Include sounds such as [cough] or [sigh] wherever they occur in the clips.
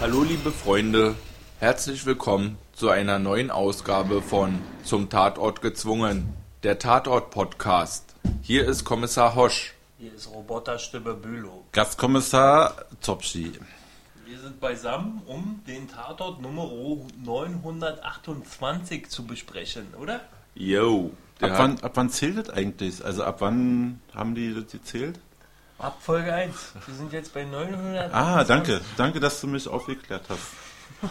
Hallo liebe Freunde, herzlich willkommen zu einer neuen Ausgabe von Zum Tatort gezwungen, der Tatort-Podcast. Hier ist Kommissar Hosch. Hier ist Roboterstimme Bülow. Gastkommissar Topschi. Wir sind beisammen, um den Tatort Nummer 928 zu besprechen, oder? Yo. Ab wann, ab wann zählt das eigentlich? Also ab wann haben die das gezählt? Ab Folge 1. Wir sind jetzt bei 900. Ah, danke. Danke, dass du mich aufgeklärt hast. [laughs]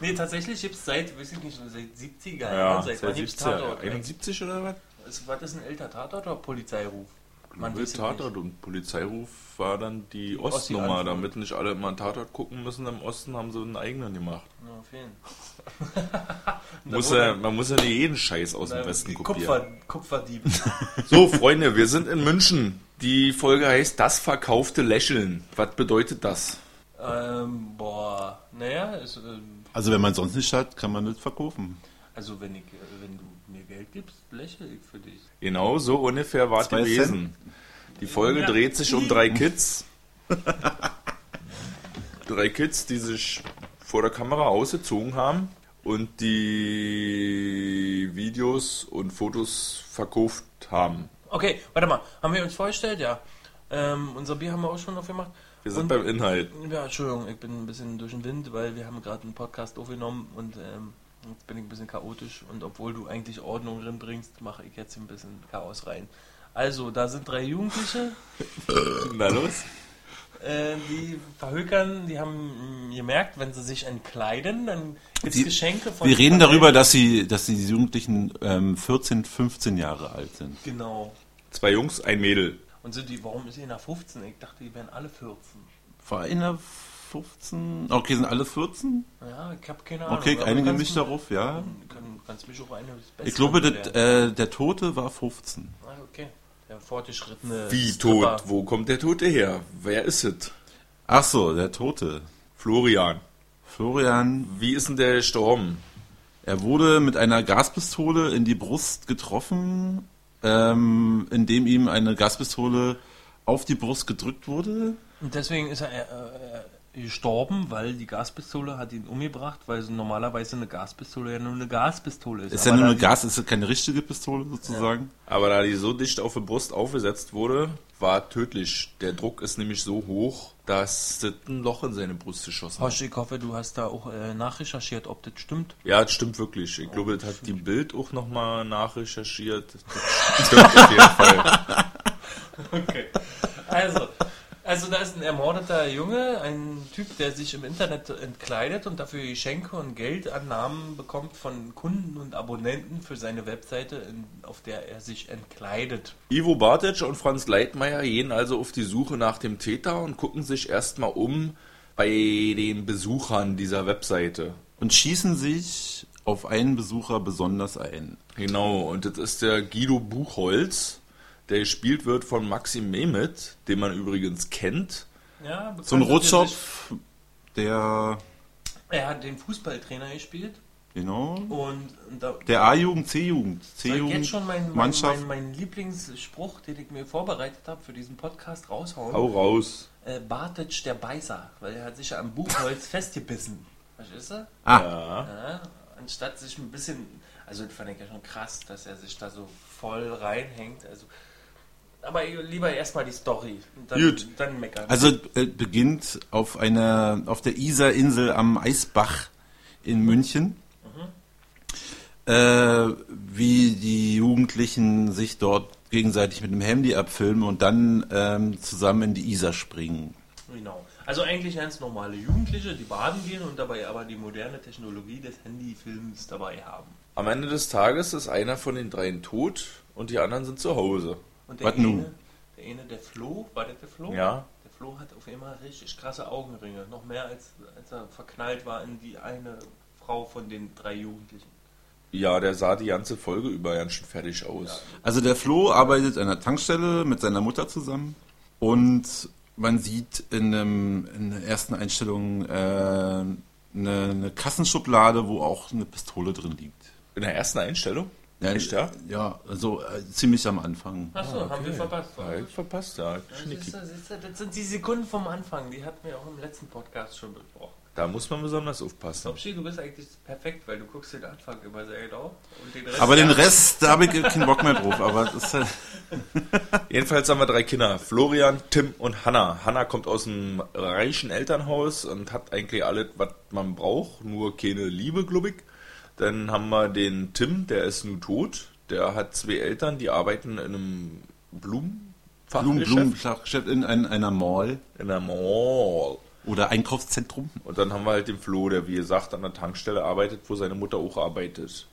Nee, tatsächlich gibt es seit, weiß ich nicht, seit 70er ja, Jahren, seit wann seit gibt's 70, Tatort? 71 oder was? Ist, war das ein älter Tatort oder Polizeiruf? Man es Tatort und Polizeiruf war dann die, Ossi- Ostnummer, damit nicht alle immer einen Tatort gucken müssen. Im Osten haben sie einen eigenen gemacht. Ja, auf jeden [laughs] Muss ja, man muss ja nicht jeden Scheiß aus dem Na, Westen die kopieren. Kupfer, Kupferdieb. [laughs] So, Freunde, wir sind in München. Die Folge heißt Das verkaufte Lächeln. Was bedeutet das? ähm, boah, naja, ist, ähm, Also wenn man sonst nicht hat, kann man nicht verkaufen. also wenn, ich, äh, wenn du mir Geld gibst, lächle ich für dich. Genau so ungefähr war es Zwei gewesen. Die Folge Ja. dreht sich um drei [laughs] Kids. [laughs] drei Kids, die sich vor der Kamera ausgezogen haben und die Videos und Fotos verkauft haben. Okay, warte mal, haben wir uns vorgestellt? Ja. Ähm, unser Bier haben wir auch schon aufgemacht. Wir sind Und- beim Inhalt. Ja, Entschuldigung, ich bin ein bisschen durch den Wind, weil wir haben gerade einen Podcast aufgenommen und ähm, jetzt bin ich ein bisschen chaotisch und obwohl du eigentlich Ordnung reinbringst, mache ich jetzt ein bisschen Chaos rein. Also, da sind drei Jugendliche, [laughs] Na los? Äh, die verhökern, die haben mh, gemerkt, wenn sie sich entkleiden, dann gibt es Geschenke von... Wir reden darüber, dass sie, dass die Jugendlichen ähm, 14, 15 Jahre alt sind. Genau. Zwei Jungs, ein Mädel. Und sind die, warum ist sie nach 15? Ich dachte, die wären alle 14. War einer 15? Okay, sind alle 14? Ja, ich habe keine Ahnung. Okay, ich einige kannst mich du- darauf, ja. Kann, kannst mich auch eine Ich glaube, das, äh, der Tote war 15. Ah, okay. Der fortgeschrittene. Wie Stripper. tot? Wo kommt der Tote her? Wer ist es? Ach so, der Tote. Florian. Florian, Wie ist denn der gestorben? er wurde mit einer Gaspistole in die Brust getroffen, ähm, indem ihm eine Gaspistole auf die Brust gedrückt wurde. Und deswegen ist er äh, äh, gestorben, weil die Gaspistole hat ihn umgebracht, weil so normalerweise eine Gaspistole ja nur eine Gaspistole ist. Ist ja nur eine Gas, ist ja keine richtige Pistole sozusagen. Aber da die so dicht auf die Brust aufgesetzt wurde, war tödlich. Der Druck ist nämlich so hoch, dass das ein Loch in seine Brust geschossen hat. Hosch, ich hoffe, du hast da auch äh, nachrecherchiert, ob das stimmt. Ja, das stimmt wirklich. Ich glaube, das hat die Bild auch nochmal nachrecherchiert. Das stimmt auf jeden [laughs] Fall. Okay. Also, also da ist ein ermordeter Junge, ein Typ, der sich im Internet entkleidet und dafür Geschenke und Geldannahmen bekommt von Kunden und Abonnenten für seine Webseite, in, auf der er sich entkleidet. Ivo Bartic und Franz Leitmeier gehen also auf die Suche nach dem Täter und gucken sich erstmal um bei den Besuchern dieser Webseite. Und schießen sich auf einen Besucher besonders ein. Genau, und das ist der Guido Buchholz, der gespielt wird von Maxim Mehmet, den man übrigens kennt. Ja, So ein er Rotschopf, der, Er hat den Fußballtrainer gespielt genau, und da, der A-Jugend, C-Jugend, ich jetzt schon C-Jugend, meinen mein, mein, mein Lieblingsspruch, den ich mir vorbereitet habe für diesen Podcast, raushauen? Hau raus. Äh, Bartic der Beißer, weil er hat sich ja am Buchholz [laughs] festgebissen. Verstehst du? Ah, Ja. Ja, anstatt sich ein bisschen, also das fand ich ja schon krass, dass er sich da so voll reinhängt. Also, aber lieber erstmal die Story. Und dann, Gut. Dann meckern. also äh, beginnt auf einer, auf der Isarinsel am Eisbach in München. Äh, wie die Jugendlichen sich dort gegenseitig mit dem Handy abfilmen und dann ähm, zusammen in die Isar springen. Genau. Also eigentlich ganz normale Jugendliche, die baden gehen und dabei aber die moderne Technologie des Handyfilms dabei haben. Am Ende des Tages ist einer von den dreien tot und die anderen sind zu Hause. Und der Was nun? eine, der eine, der Flo, war das der Flo? Ja. Der Flo hat auf einmal richtig krasse Augenringe. Noch mehr als, als er verknallt war in die eine Frau von den drei Jugendlichen. Ja, der sah die ganze Folge über ganz schön fertig aus. Also der Flo arbeitet an der Tankstelle mit seiner Mutter zusammen und man sieht in, einem, in der ersten Einstellung äh, eine, eine Kassenschublade, wo auch eine Pistole drin liegt. In der ersten Einstellung? Ja, Echt, ja? Ja, also äh, ziemlich am Anfang. Achso, haben wir verpasst. Ja, ich verpasst, ja. Das, Schnicki. das, ist, das sind die Sekunden vom Anfang, die hatten wir auch im letzten Podcast schon besprochen. Da muss man besonders aufpassen. Topschi, du bist eigentlich perfekt, weil du guckst den Anfang immer sehr genau. Und den Rest Aber den. Rest, da habe ich keinen Bock mehr drauf. Aber das ist halt, [laughs] Jedenfalls haben wir drei Kinder. Florian, Tim und Hanna. Hanna kommt aus einem reichen Elternhaus und hat eigentlich alles, was man braucht, nur keine Liebe, glaube ich. Dann haben wir den Tim, der ist nun tot. Der hat zwei Eltern, die arbeiten in einem Blumen, Blumenfachgeschäft. Blumenfachgeschäft in, ein, einer Mall In einer Mall. oder Einkaufszentrum. Und dann haben wir halt den Flo, der wie gesagt an der Tankstelle arbeitet, wo seine Mutter auch arbeitet.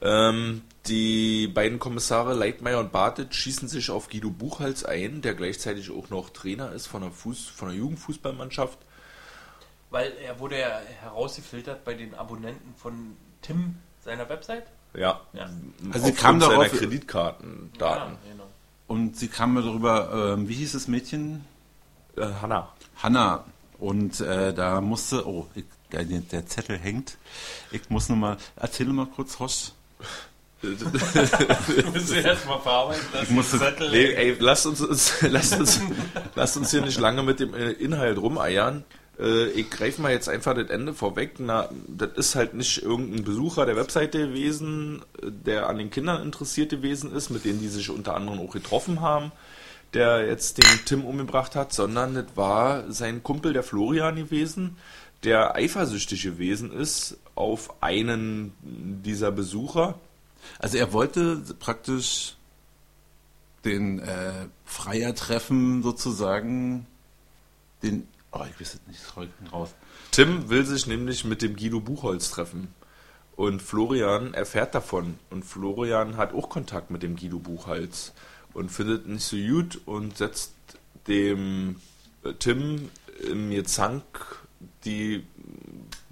Ähm, die beiden Kommissare Leitmeier und Bartet schießen sich auf Guido Buchholz ein, der gleichzeitig auch noch Trainer ist von der, Fuß, von der Jugendfußballmannschaft. Weil er wurde ja herausgefiltert bei den Abonnenten von Tim seiner Website. Ja. Ja. Also sie kam seiner darauf- Kreditkartendaten. Ja, genau. Und sie kam mir darüber, ähm, wie hieß das Mädchen? Äh, Hanna. Hanna. Und äh, da musste, oh, ich, der, der Zettel hängt. Ich muss noch mal, erzähle mal kurz, Horst. [laughs] Du musst sie erstmal verarbeiten, dass Ich die Zettel. Nee, ey, lasst uns, [laughs] uns, lasst uns, lasst uns hier nicht lange mit dem äh, Inhalt rumeiern. Äh, ich greife mal jetzt einfach das Ende vorweg. Na, das ist halt nicht irgendein Besucher der Webseite gewesen, der an den Kindern interessiert gewesen ist, mit denen die sich unter anderem auch getroffen haben, der jetzt den Tim umgebracht hat, sondern das war sein Kumpel, der Florian gewesen, der eifersüchtig gewesen ist auf einen dieser Besucher. Also er wollte praktisch den äh, Freier treffen, sozusagen, den, oh, ich es nicht, das ich raus. Tim will sich nämlich mit dem Guido Buchholz treffen. Und Florian erfährt davon. Und Florian hat auch Kontakt mit dem Guido Buchholz. Und findet nicht so gut und setzt dem äh, Tim im Gezank die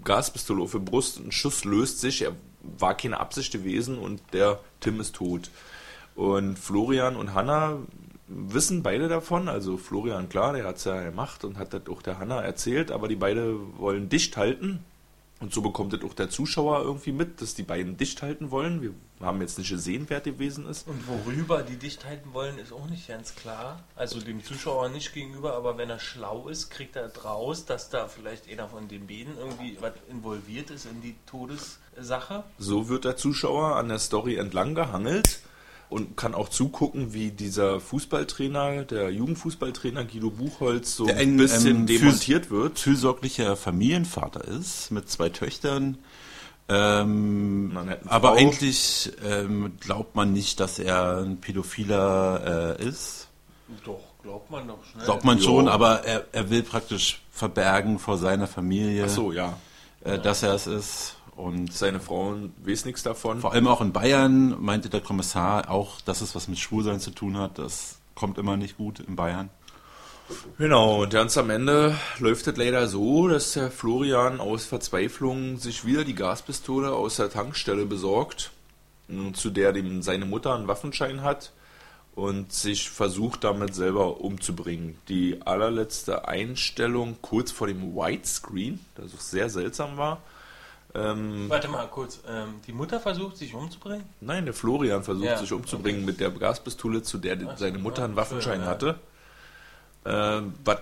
Gaspistole auf die Brust. Ein Schuss löst sich. Er war keine Absicht gewesen und der Tim ist tot. Und Florian und Hanna wissen beide davon. Also Florian, klar, der hat es ja gemacht und hat das auch der Hanna erzählt, aber die beide wollen dicht halten. Und so bekommt das auch der Zuschauer irgendwie mit, dass die beiden dicht halten wollen. Wir haben jetzt nicht gesehen, wer gewesen ist. Und worüber die dicht halten wollen, ist auch nicht ganz klar. Also dem Zuschauer nicht gegenüber, aber wenn er schlau ist, kriegt er draus, dass da vielleicht einer von den beiden irgendwie was involviert ist in die Todessache. So wird der Zuschauer an der Story entlang gehangelt und kann auch zugucken, wie dieser Fußballtrainer, der Jugendfußballtrainer Guido Buchholz, so Der ein ein, bisschen ähm, demontiert wird. Fürsorglicher Familienvater ist, mit zwei Töchtern. Ähm, aber Frau. eigentlich ähm, glaubt man nicht, dass er ein Pädophiler äh, ist. Doch, glaubt man doch schnell. Glaubt man Jo. schon, aber er, er will praktisch verbergen vor seiner Familie, Ach so, ja. äh, dass er es ist. Und Seine Frau weiß nichts davon. vor allem auch in Bayern meinte der Kommissar auch, dass es was mit Schwulsein zu tun hat. Das kommt immer nicht gut in Bayern. Genau, und ganz am Ende läuft es leider so, dass der Florian aus Verzweiflung sich wieder die Gaspistole aus der Tankstelle besorgt, zu der dem seine Mutter einen Waffenschein hat und sich versucht damit selber umzubringen. Die allerletzte Einstellung kurz vor dem Widescreen, das auch sehr seltsam war. Ähm, Warte mal kurz. Ähm, die Mutter versucht, sich umzubringen? nein, der Florian versucht Ja, sich umzubringen mit der Gaspistole, zu der Ach seine Mutter einen ja, Waffenschein ja. hatte. Äh, was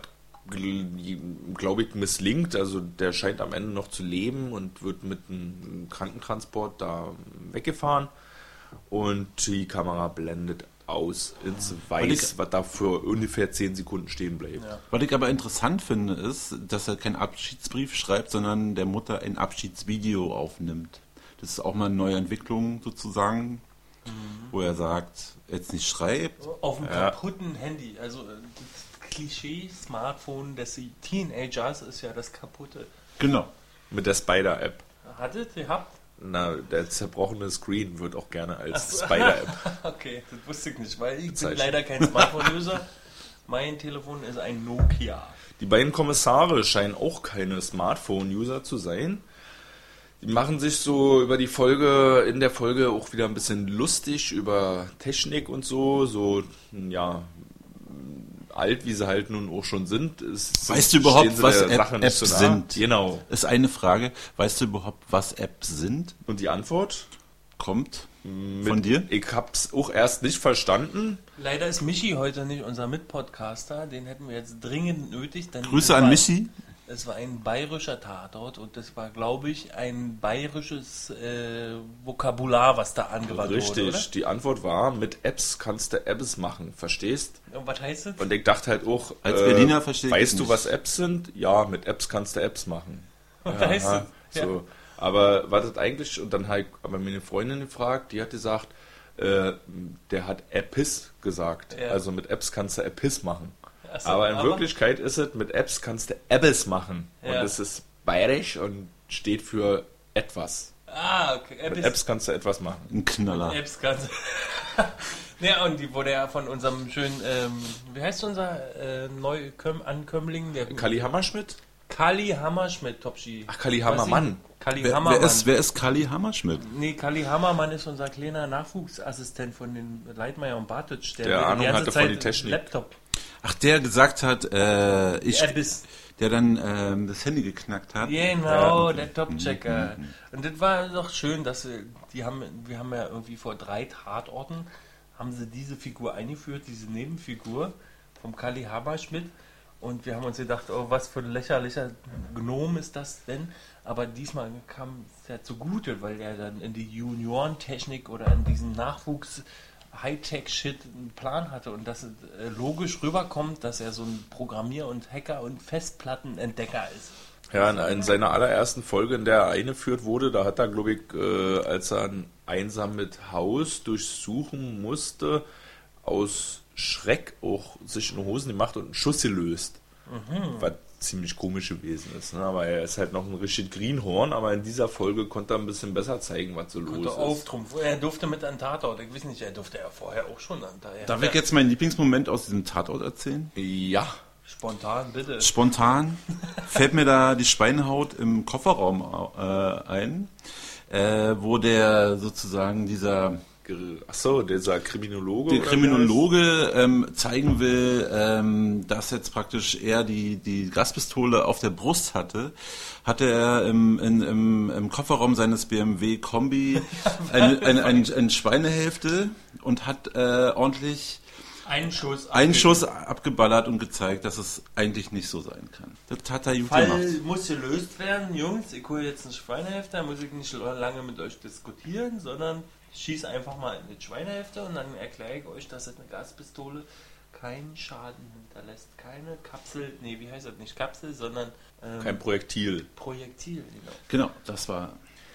glaube ich misslingt, also der scheint am Ende noch zu leben und wird mit einem Krankentransport da weggefahren und die Kamera blendet aus ins Weiß, was da für ungefähr 10 Sekunden stehen bleibt. Ja. Was ich aber interessant finde, ist, dass er keinen Abschiedsbrief schreibt, sondern der Mutter ein Abschiedsvideo aufnimmt. Das ist auch mal eine neue Entwicklung sozusagen, wo er sagt, jetzt nicht schreibt. Auf dem Ja. kaputten Handy. Also äh, das Klischee-Smartphone des Teenagers ist ja das kaputte. Genau. Mit der Spider-App. Hattet ihr habt? Na, der zerbrochene Screen wird auch gerne als so. Spider-App. [laughs] Okay, das wusste ich nicht, weil ich bin leider kein Smartphone-User. mein Telefon ist ein Nokia. Die beiden Kommissare scheinen auch keine Smartphone-User zu sein. Die machen sich so über die Folge, in der Folge auch wieder ein bisschen lustig über Technik und so, so, ja, alt wie sie halt nun auch schon sind. Es Weißt du überhaupt, was App- Apps sind? Genau. Ist eine Frage, weißt du überhaupt, was Apps sind? Und die Antwort? kommt. Von dir? Ich hab's auch erst nicht verstanden. Leider ist Michi heute nicht unser Mitpodcaster. Den hätten wir jetzt dringend nötig. Denn Grüße an Michi. Es war ein bayerischer Tatort und das war, glaube ich, ein bayerisches äh, Vokabular, was da angewandt Richtig. wurde, Die Antwort war, mit Apps kannst du Apps machen, verstehst? Und was heißt das? Und ich dachte halt auch, Als Berliner verstehe Weißt du, nicht. was Apps sind? Ja, mit Apps kannst du Apps machen. [laughs] Was heißt Aha, das? so. Aber was das eigentlich, und dann habe ich aber meine Freundin gefragt, die hat gesagt, äh, der hat Appis gesagt. Ja. Also mit Apps kannst du Appis machen. So, aber in aber- Wirklichkeit ist es, mit Apps kannst du Appes machen. Und Ja. es ist bayerisch und steht für etwas. Ah, okay. Mit Apps, Apps kannst du etwas machen. Ein Knaller. Apps ganz. [laughs] ja, und die wurde ja von unserem schönen, ähm, wie heißt unser äh, Neuankömmling? Der Kali Hammerschmidt? Kali Hammerschmidt, Topschi. Ach, Kali Hammermann. Kali Wer, Hammermann. wer, ist, wer ist Kali Hammerschmidt? Nee, Kali Hammermann ist unser kleiner Nachwuchsassistent von den Leitmeier und Bartitsch, der, Der die Ahnung hatte von Zeit die Technik. Laptop. Ach, der gesagt hat, äh, ich, Abyss. der dann ähm, das Handy geknackt hat. Genau, der Top-Checker. Und das war doch schön, dass wir, die haben, wir haben ja irgendwie vor drei Tatorten, haben sie diese Figur eingeführt, diese Nebenfigur vom Kali Hammerschmidt. Und wir haben uns gedacht, oh, was für ein lächerlicher Gnom ist das denn? Aber diesmal kam es ja zugute, weil er dann in die Juniorentechnik oder in diesen Nachwuchs Hightech-Shit einen Plan hatte und dass es äh, logisch rüberkommt, dass er so ein Programmier- und Hacker- und Festplattenentdecker ist. Ja, in, in seiner allerersten Folge, in der er eingeführt wurde, da hat er, glaube ich, äh, als er ein einsames Haus durchsuchen musste, aus Schreck auch sich in die Hosen gemacht und einen Schuss gelöst. Was ziemlich komisch gewesen ist. Ne? Aber er ist halt noch ein Richard Greenhorn, aber in dieser Folge konnte er ein bisschen besser zeigen, was so Konnte los ist. auftrumpfen. Er durfte mit an Tatort. Ich weiß nicht, er durfte ja vorher auch schon an Tatort. Darf ich jetzt meinen Lieblingsmoment aus diesem Tatort erzählen? Ja, Spontan, bitte. Spontan [laughs] fällt mir da die Schweinehaut im Kofferraum äh, ein, äh, wo der sozusagen dieser achso, dieser Kriminologe. der Kriminologe ähm, zeigen will, ähm, dass jetzt praktisch er die, die Gaspistole auf der Brust hatte, hatte er im, in, im, im Kofferraum seines BMW Kombi [laughs] eine, eine, eine, eine Schweinehälfte und hat äh, ordentlich Ein Schuss. einen Schuss abgeballert und gezeigt, dass es eigentlich nicht so sein kann. Das hat er gut Fall gemacht. muss gelöst werden. Jungs, ich hole jetzt eine Schweinehälfte, da muss ich nicht lange mit euch diskutieren, sondern schieße einfach mal in die Schweinehälfte und dann erkläre ich euch, dass eine Gaspistole keinen Schaden hinterlässt. Keine Kapsel, nee, wie heißt das? Nicht Kapsel, sondern ähm, Kein Projektil. Projektil. Genau. Genau, das war.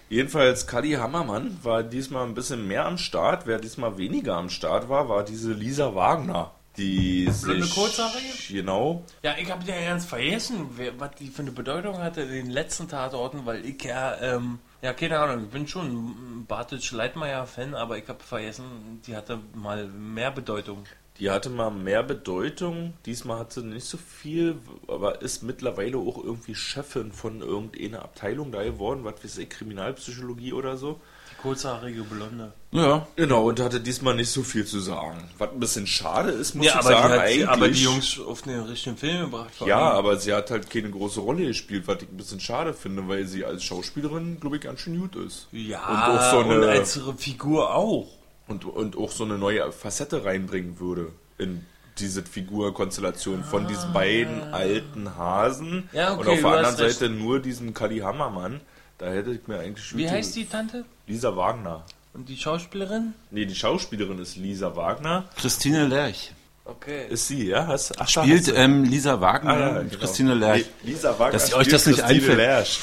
Jedenfalls, Kali Hammermann war diesmal ein bisschen mehr am Start. Wer diesmal weniger am Start war, war diese Lisa Wagner. Die Blonde sich. Genau. Ja, ich habe ja ganz vergessen, wer, was die für eine Bedeutung hatte in den letzten Tatorten, weil ich ja, ähm, ja, keine Ahnung, ich bin schon ein Bartitsch Leitmeier-Fan, aber ich habe vergessen, die hatte mal mehr Bedeutung. Die hatte mal mehr Bedeutung. Diesmal hat sie nicht so viel, aber ist mittlerweile auch irgendwie Chefin von irgendeiner Abteilung da geworden. Was weiß Kriminalpsychologie oder so. Kurzhaarige Blonde. Ja, Genau, und hatte diesmal nicht so viel zu sagen. Was ein bisschen schade ist, muss Ja, ich aber, sagen, die hat, eigentlich. aber die Jungs auf den richtigen Film gebracht. vor Ja, aber sie hat halt keine große Rolle gespielt, was ich ein bisschen schade finde, weil sie als Schauspielerin, glaube ich, ganz schön gut ist. Ja, und auch so und eine, als Figur auch. und, und auch so eine neue Facette reinbringen würde in diese Figurkonstellation von diesen beiden alten Hasen Ja, okay, und auf der anderen recht. Seite nur diesen Kali Hammermann. Da hätte ich mir eigentlich Wie heißt die Tante? Lisa Wagner. Und die Schauspielerin? Nee, die Schauspielerin ist Lisa Wagner. Christine Lerch. Okay. Ist sie, ja? Hast, ach, Spielt ähm, Lisa Wagner, Ah, ja, genau. Christine Lerch. Nee, Lisa Wagner Dass euch spielt das nicht Christine einfällt. Lerch.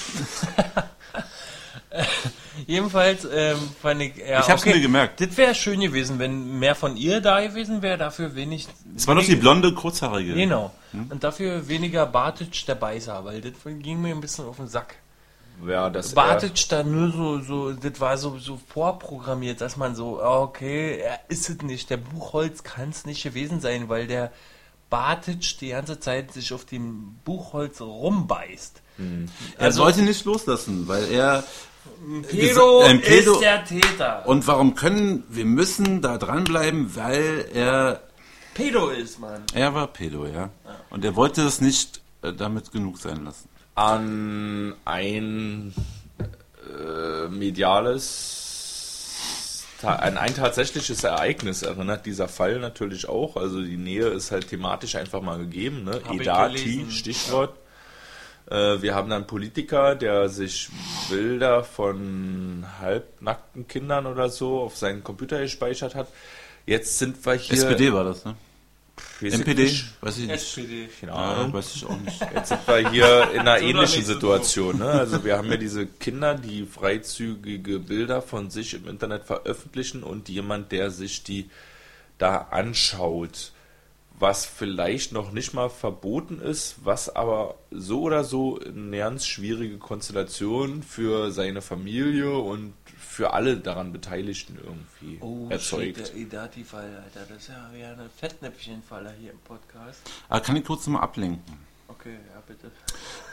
[laughs] Jedenfalls ähm, fand ich. Ja, Ich hab's mir gemerkt. Das wäre schön gewesen, wenn mehr von ihr da gewesen wäre, dafür wenig. Es war doch die blonde, kurzhaarige. Genau. Hm? Und dafür weniger Bartic der Beißer, weil das ging mir ein bisschen auf den Sack. Ja, das Bartic da nur so, so, das war so, so vorprogrammiert, dass man so, ah, okay, er ist es nicht, der Buchholz kann es nicht gewesen sein, weil der Bartic die ganze Zeit sich auf dem Buchholz rumbeißt. Er sollte nicht loslassen, weil er. Pedo ein Pedo- ist der Täter. Und warum können wir müssen da dranbleiben, weil er. Pedo ist, Mann. Er war Pedo, ja. Und er wollte es nicht äh, damit genug sein lassen. An ein äh, mediales an ein tatsächliches Ereignis erinnert dieser Fall natürlich auch. Also die Nähe ist halt thematisch einfach mal gegeben. Ne? Hab Edati. Stichwort. Äh, wir haben dann einen Politiker, der sich Bilder von halbnackten Kindern oder so auf seinen Computer gespeichert hat. Jetzt sind wir hier. SPD war das, ne? Weiß ich NPD? nicht. Weiß ich nicht. SPD. Keine Ja, weiß ich auch nicht. Jetzt sind wir hier in einer [laughs] ähnlichen Situation. Ne? Also wir haben ja diese Kinder, die freizügige Bilder von sich im Internet veröffentlichen und jemand, der sich die da anschaut, was vielleicht noch nicht mal verboten ist, was aber so oder so eine ganz schwierige Konstellation für seine Familie und für alle daran Beteiligten irgendwie Oh, erzeugt. shit, der Edati-Fall, Alter. Das ist ja wieder eine Fettnäpfchenfaller hier im Podcast. Aber kann ich kurz nochmal ablenken? Okay, ja, bitte.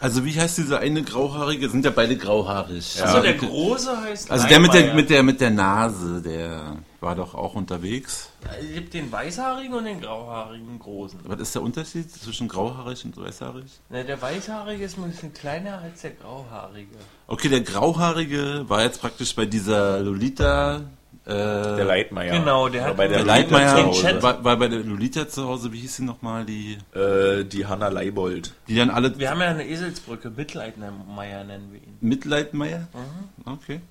Also wie heißt dieser eine grauhaarige? Sind ja beide grauhaarig. Ja. Achso, der Große heißt Also der mit der, mit der mit der Nase, der war doch auch unterwegs. Es gibt den weißhaarigen und den grauhaarigen Großen. Was ist der Unterschied zwischen grauhaarig und weißhaarig? Ne, der weißhaarige ist ein bisschen kleiner als der grauhaarige. Okay, der grauhaarige war jetzt praktisch bei dieser Lolita. Äh, Der Leitmeier. Genau, der War hat bei der der Lolita Leitmeier war, war bei der Lolita zu Hause. Wie hieß sie nochmal? Die, Äh, die Hanna Leibold. die dann alle Wir haben ja eine Eselsbrücke, Mitleidmeier nennen wir ihn. Mitleidmeier? Okay.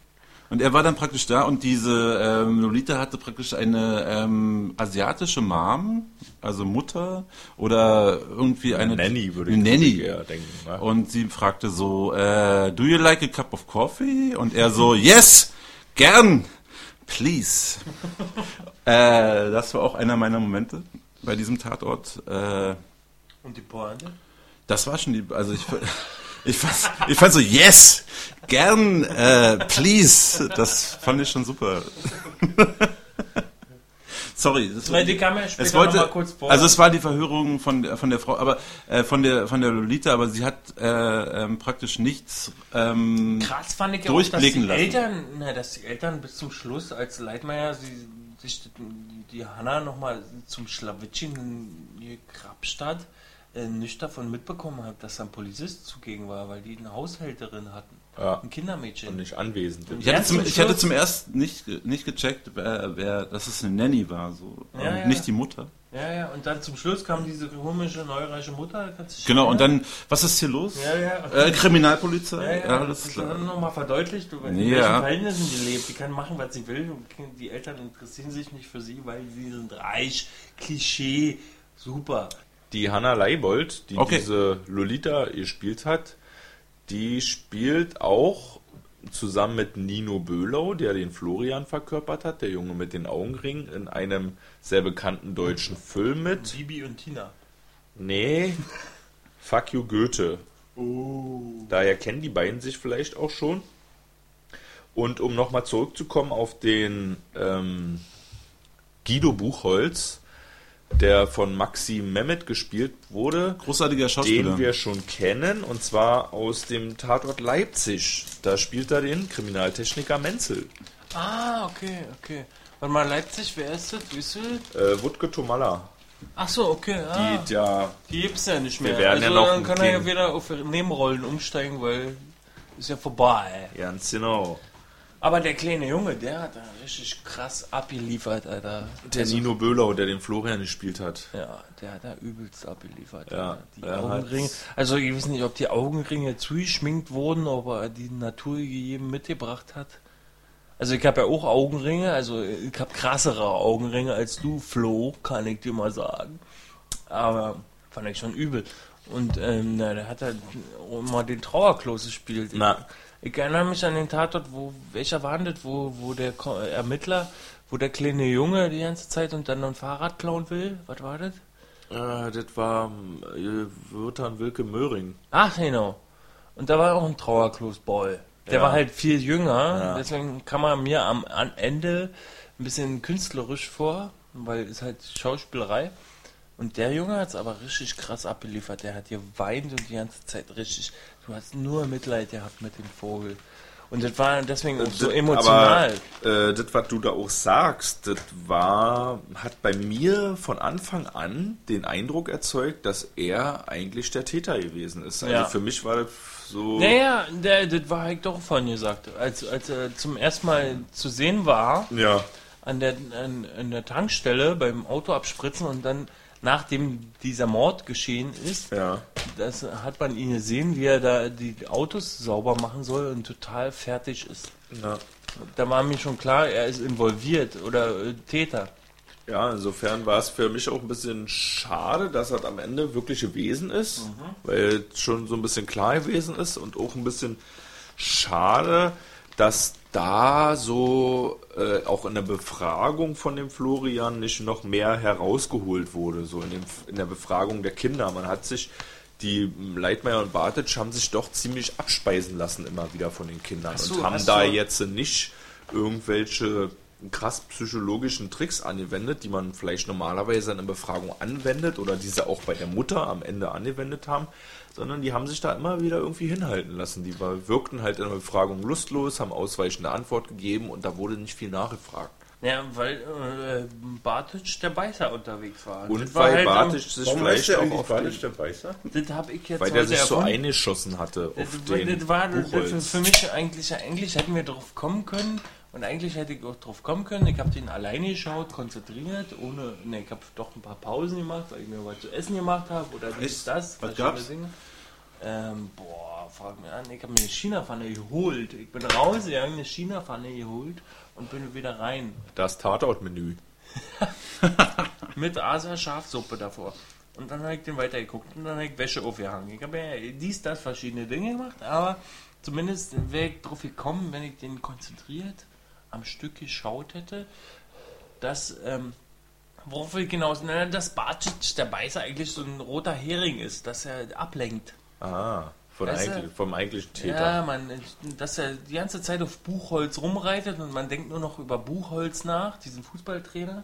Und er war dann praktisch da und diese ähm, Lolita hatte praktisch eine ähm, asiatische Mom, also Mutter oder irgendwie eine Nanny würde eine ich Nanny. eher denken. Ne? Und sie fragte so, äh, do you like a cup of coffee? Und er so, yes, gern, please. äh, das war auch einer meiner Momente bei diesem Tatort. Äh, Und die Pointe? das war schon die, also ich, [laughs] ich, fand, ich fand so, yes, gern, äh, please. Das fand ich schon super. [laughs] Sorry. Das Weil die kam ja später es wollte, noch mal kurz vor. also es war die Verhörung von der, von der Frau, aber äh, von der von der Lolita, aber sie hat äh, ähm, praktisch nichts. Ähm, Krass fand ich ja auch, dass die lassen. Eltern, na, dass die Eltern bis zum Schluss, als Leitmeier sie, sich die Hanna nochmal zum Schlawittchen gekrapscht hat, äh, nicht davon mitbekommen hat, dass da ein Polizist zugegen war, weil die eine Haushälterin hatten. Ja. Ein Kindermädchen. Und nicht anwesend. ich, hatte Ja, zum, zum ich hatte zum ersten nicht nicht gecheckt, wer, wer dass es eine Nanny war, so Ja, und ja. nicht die Mutter. Ja, ja, und dann zum Schluss kam diese komische, neureiche Mutter. Genau. Und dann, was ist hier los? Ja, ja. Äh, Kriminalpolizei. Ja, ja, alles das klar. dann nochmal verdeutlicht, in Ja. welchen Verhältnissen die lebt. Die kann machen, was sie will. Und Die Eltern interessieren sich nicht für sie, weil sie sind reich, Klischee, super. Die Hanna Leibold, die Okay. diese Lolita gespielt hat, die spielt auch zusammen mit Nino Böhlau, der den Florian verkörpert hat, der Junge mit den Augenringen, in einem sehr bekannten deutschen Film mit. Bibi und Tina. Nee, Fuck You Goethe. Daher kennen die beiden sich vielleicht auch schon. Und um nochmal zurückzukommen auf den ähm, Guido Buchholz, der von Maxim Mehmet gespielt wurde, Großartiger Schauspieler. den wir schon kennen, und zwar aus dem Tatort Leipzig. Da spielt er den Kriminaltechniker Menzel. Ah, okay, okay. Warte mal, Leipzig, wer ist das? Düssel? Äh, Wutke Tomalla. Ach so, okay. Ah, Die, ja, die gibt's ja nicht mehr. Wir werden also ja noch dann kann er ja wieder auf Nebenrollen umsteigen, weil ist ja vorbei. ganz genau. Aber der kleine Junge, der hat da richtig krass abgeliefert, Alter. Der Also- Nino Böhlau, der den Florian gespielt hat. Ja, der hat da übelst abgeliefert. Ja, die Augenringe. Also ich weiß nicht, ob die Augenringe zugeschminkt wurden, ob er die Natur gegeben mitgebracht hat. Also ich habe ja auch Augenringe, also ich habe krassere Augenringe als du, Flo, kann ich dir mal sagen. Aber fand ich schon übel. Und ähm, na, der hat halt immer den Trauerklos gespielt. Na. Ich erinnere mich an den Tatort, wo, welcher war das, wo, wo der Ko- Ermittler, wo der kleine Junge die ganze Zeit und dann noch ein Fahrrad klauen will? Was war das? Äh, das war äh, Wirtan Wilke Möhring. Ach, genau. Und da war auch ein Trauerklos-Boy. Der Ja. war halt viel jünger, Ja. deswegen kam er mir am, am Ende ein bisschen künstlerisch vor, weil es halt Schauspielerei. Und der Junge hat es aber richtig krass abgeliefert. Der hat geweint und die ganze Zeit richtig. Du hast nur Mitleid gehabt mit dem Vogel. Und das war deswegen auch so Das- emotional. Aber äh, das, was du da auch sagst, das war, hat bei mir von Anfang an den Eindruck erzeugt, dass er eigentlich der Täter gewesen ist. Also Ja. für mich war das so. Naja, der, das war halt doch von gesagt. Als, als er zum ersten Mal zu sehen war, Ja. an der, an, an der Tankstelle beim Auto abspritzen und dann, nachdem dieser Mord geschehen ist, Ja. das hat man ihn gesehen, wie er da die Autos sauber machen soll und total fertig ist. Ja. Da war mir schon klar, er ist involviert oder äh, Täter. Ja, insofern war es für mich auch ein bisschen schade, dass das am Ende wirklich gewesen ist, weil es schon so ein bisschen klar gewesen ist und auch ein bisschen schade, dass da so äh, auch in der Befragung von dem Florian nicht noch mehr herausgeholt wurde, so in, dem, in der Befragung der Kinder. Man hat sich, die Leitmeier und Bartic haben sich doch ziemlich abspeisen lassen immer wieder von den Kindern so, und haben da du- jetzt nicht irgendwelche krass psychologischen Tricks angewendet, die man vielleicht normalerweise in einer Befragung anwendet oder diese auch bei der Mutter am Ende angewendet haben, sondern die haben sich da immer wieder irgendwie hinhalten lassen. Die wirkten halt in der Befragung lustlos, haben ausweichende Antwort gegeben und da wurde nicht viel nachgefragt. Ja, weil äh, Bartic der Beißer unterwegs war. Und Das war weil halt Bartic sich Warum vielleicht der auch auf den, der Beißer? Das habe ich jetzt weil der sich so erfunden. eingeschossen hatte Das, auf war- den das war das für mich eigentlich, eigentlich hätten wir drauf kommen können und eigentlich hätte ich auch drauf kommen können. Ich habe den alleine geschaut, konzentriert, ohne, ne, ich habe doch ein paar Pausen gemacht, weil ich mir was zu essen gemacht habe oder dies, das. Was gab's? Ähm, boah, frag mir an, ich habe mir eine China-Pfanne geholt. Ich bin rausgegangen, eine China-Pfanne geholt und bin wieder rein. Das Tatortmenü. [laughs] Mit Asa Schafsuppe davor. Und dann habe ich den weitergeguckt und dann habe ich Wäsche aufgehangen. Ich habe ja dies, das, verschiedene Dinge gemacht, aber zumindest wäre ich drauf gekommen, wenn ich den konzentriert am Stück geschaut hätte, dass, ähm, ich genau, na, dass Barcic der Beißer eigentlich so ein roter Hering ist, dass er ablenkt. Ah, von eigentlich, vom eigentlichen Täter. Ja, man, dass er die ganze Zeit auf Buchholz rumreitet und man denkt nur noch über Buchholz nach, diesen Fußballtrainer.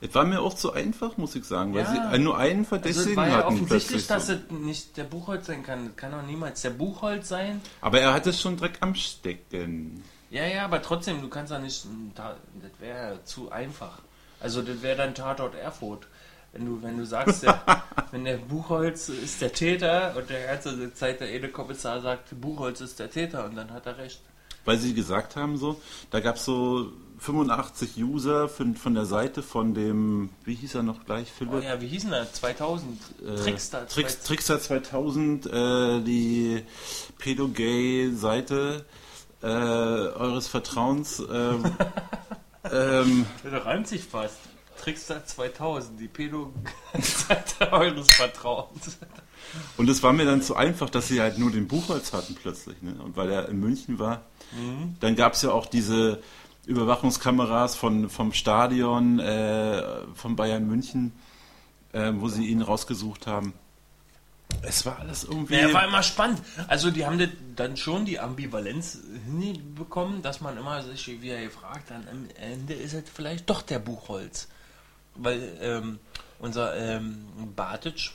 Es war mir auch zu einfach, muss ich sagen, weil Ja. sie nur einen Also es Verdächtigen war ja hatten offensichtlich, plötzlich. dass So. es nicht der Buchholz sein kann. Das kann doch niemals der Buchholz sein. Aber er hatte schon Dreck am Stecken. Ja, ja, aber trotzdem, du kannst ja nicht. Da- Das wäre zu einfach. Also das wäre dann Tatort Erfurt. Wenn du, wenn du sagst, der, [laughs] wenn der Buchholz ist der Täter und der ganze Zeit der Edekommissar sagt, Buchholz ist der Täter und dann hat er recht. Weil sie gesagt haben, so, da gab es so 85 User von, von der Seite von dem, wie hieß er noch gleich, Philipp? Oh ja, wie hießen er? 2000. Äh, Trickster. Tricks, Trickster 2000, äh, die Pedo-Gay-Seite äh, eures Vertrauens. ähm, [laughs] ähm, Das reimt sich fast. Trickster 2000, die Pedo-Seite [laughs] eures Vertrauens. und es war mir dann zu einfach, dass sie halt nur den Buchholz hatten plötzlich. Ne? Und weil er in München war, dann gab es ja auch diese Überwachungskameras von, vom Stadion äh, von Bayern München, äh, wo sie ihn rausgesucht haben. Es war alles irgendwie. Ja, war immer spannend. Also die haben dann schon die Ambivalenz hinbekommen, dass man immer sich wieder gefragt hat, am Ende ist es vielleicht doch der Buchholz. Weil ähm, unser ähm, Bartic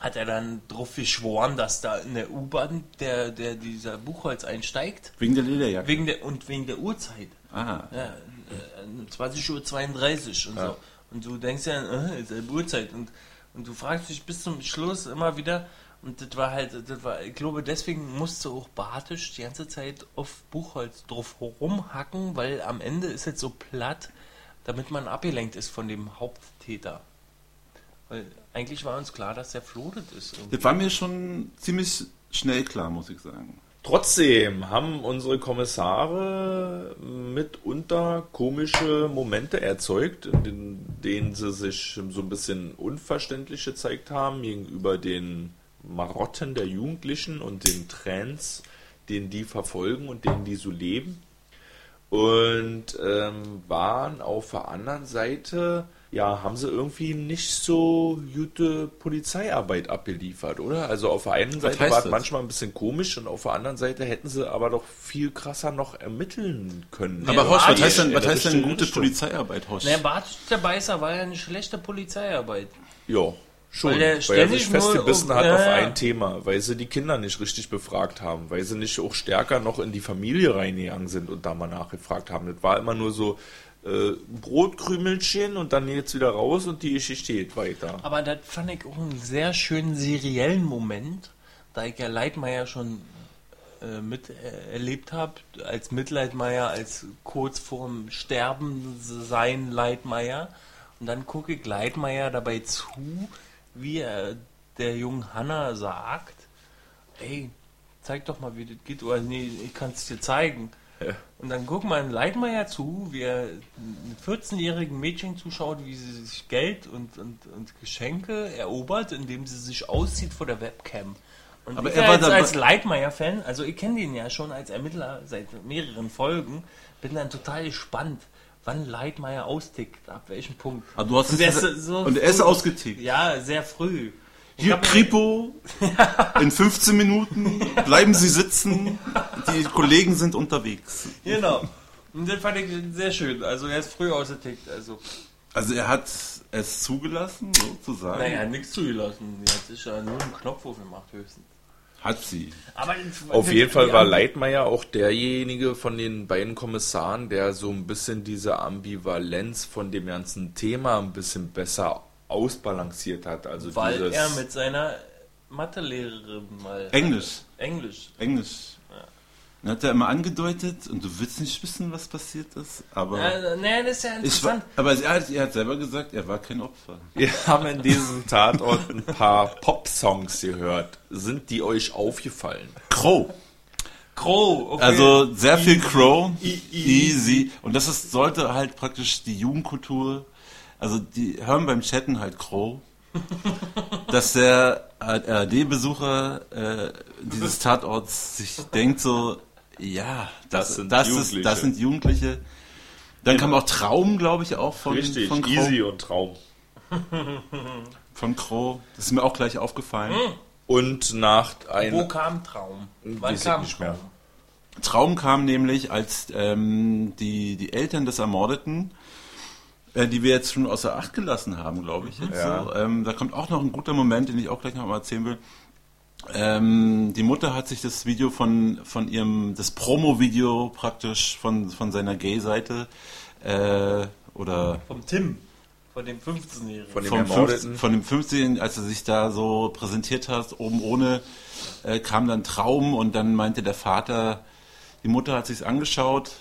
hat er dann drauf geschworen, dass da in der U-Bahn der, der dieser Buchholz einsteigt. wegen der Lederjacke. Wegen der, und wegen der Uhrzeit. ah. Ja, äh, 20 Uhr 32 und Ja. so. Und du denkst ja, äh, ist ja Uhrzeit. Und, und du fragst dich bis zum Schluss immer wieder, und das war halt, das war, ich glaube, deswegen musste auch Bartisch die ganze Zeit auf Buchholz drauf rumhacken, weil am Ende ist es so platt, damit man abgelenkt ist von dem Haupttäter. Weil eigentlich war uns klar, dass der Flo das ist. irgendwie. Das war mir schon ziemlich schnell klar, muss ich sagen. Trotzdem haben unsere Kommissare mitunter komische Momente erzeugt, in denen sie sich so ein bisschen unverständlich gezeigt haben gegenüber den Marotten der Jugendlichen und den Trends, den die verfolgen und denen die so leben. Und ähm, waren auf der anderen Seite, ja, haben sie irgendwie nicht so gute Polizeiarbeit abgeliefert, oder? Also auf der einen Seite war es manchmal ein bisschen komisch und auf der anderen Seite hätten sie aber doch viel krasser noch ermitteln können. Aber Ja, Horst, was heißt denn, was heißt denn gute Richtung. Polizeiarbeit, Horst? Naja, Bartisch der Beißer war ja eine schlechte Polizeiarbeit. Ja, schon. Weil der Weil, er sich festgebissen hat ja, auf ja. ein Thema, weil sie die Kinder nicht richtig befragt haben, weil sie nicht auch stärker noch in die Familie reingegangen sind und da mal nachgefragt haben. Das war immer nur so äh, Brotkrümelchen und dann jetzt wieder raus und die Geschichte geht weiter. Aber das fand ich auch einen sehr schönen seriellen Moment, da ich ja Leitmeier schon äh, miterlebt habe, als Mitleidmeier, als kurz vorm Sterben sein Leitmeier. Und dann gucke ich Leitmeier dabei zu, wie er der jungen Hanna sagt, ey, zeig doch mal, wie das geht. Oder nee, ich kann es dir zeigen. Ja. [laughs] Und dann guckt man Leitmeier zu, wie er einem 14-jährigen Mädchen zuschaut, wie sie sich Geld und, und, und Geschenke erobert, indem sie sich auszieht vor der Webcam. Und Aber ich er war als, als Leitmeier-Fan, also ich kenne den ja schon als Ermittler seit mehreren Folgen, bin dann total gespannt, wann Leitmeier austickt, ab welchem Punkt. Aber du hast und, es so und er ist ausgetickt. Ja, sehr früh. Hier Kripo, [laughs] in 15 Minuten bleiben Sie sitzen, [laughs] die Kollegen sind unterwegs. Genau. Und das fand ich sehr schön. Also er ist früh ausgetickt. Also, Also er hat es zugelassen, sozusagen. naja, nichts zugelassen. Die hat sich ja nur einen Knopf gemacht, höchstens. Hat sie. Aber Auf jeden Fall war Leitmeier auch derjenige von den beiden Kommissaren, der so ein bisschen diese Ambivalenz von dem ganzen Thema ein bisschen besser ausbalanciert hat. Also Weil er mit seiner Mathelehrerin mal. Englisch. Englisch. Englisch. Dann hat er immer angedeutet, und du willst nicht wissen, was passiert ist, aber... Äh, nee, das ist ja ich war, interessant. aber er hat, er hat selber gesagt, er war kein Opfer. Wir [laughs] haben in diesem Tatort ein paar Pop-Songs gehört. Sind die euch aufgefallen? Crow. Crow. okay. Also sehr viel Crow, I- easy. Und das ist, sollte halt praktisch die Jugendkultur, also die hören beim Chatten halt Crow, [laughs] dass der ARD-Besucher äh, dieses Tatorts sich denkt so, ja, das, Das sind das, ist, Jugendliche. das sind Jugendliche. Dann kam auch Traum, glaube ich, auch von, Richtig, von Crow. easy und Traum. [laughs] Von Crow. Das ist mir auch gleich aufgefallen. Und nach Wo einem... kam Traum? Wann Weiß ich kam nicht mehr. Traum? Traum kam nämlich, als ähm, die, die Eltern des Ermordeten, äh, die wir jetzt schon außer Acht gelassen haben, glaube ich. Jetzt Ja. so. ähm, da kommt auch noch ein guter Moment, den ich auch gleich noch mal erzählen will. Ähm, die Mutter hat sich das Video von, von ihrem, das Promo-Video praktisch von, von seiner Gay-Seite äh, oder Vom Tim. Von dem 15-Jährigen. Von dem vom Ermordeten. 15, von dem 15, als er sich da so präsentiert hat, oben ohne, äh, kam dann Traum und dann meinte der Vater, die Mutter hat sich's angeschaut,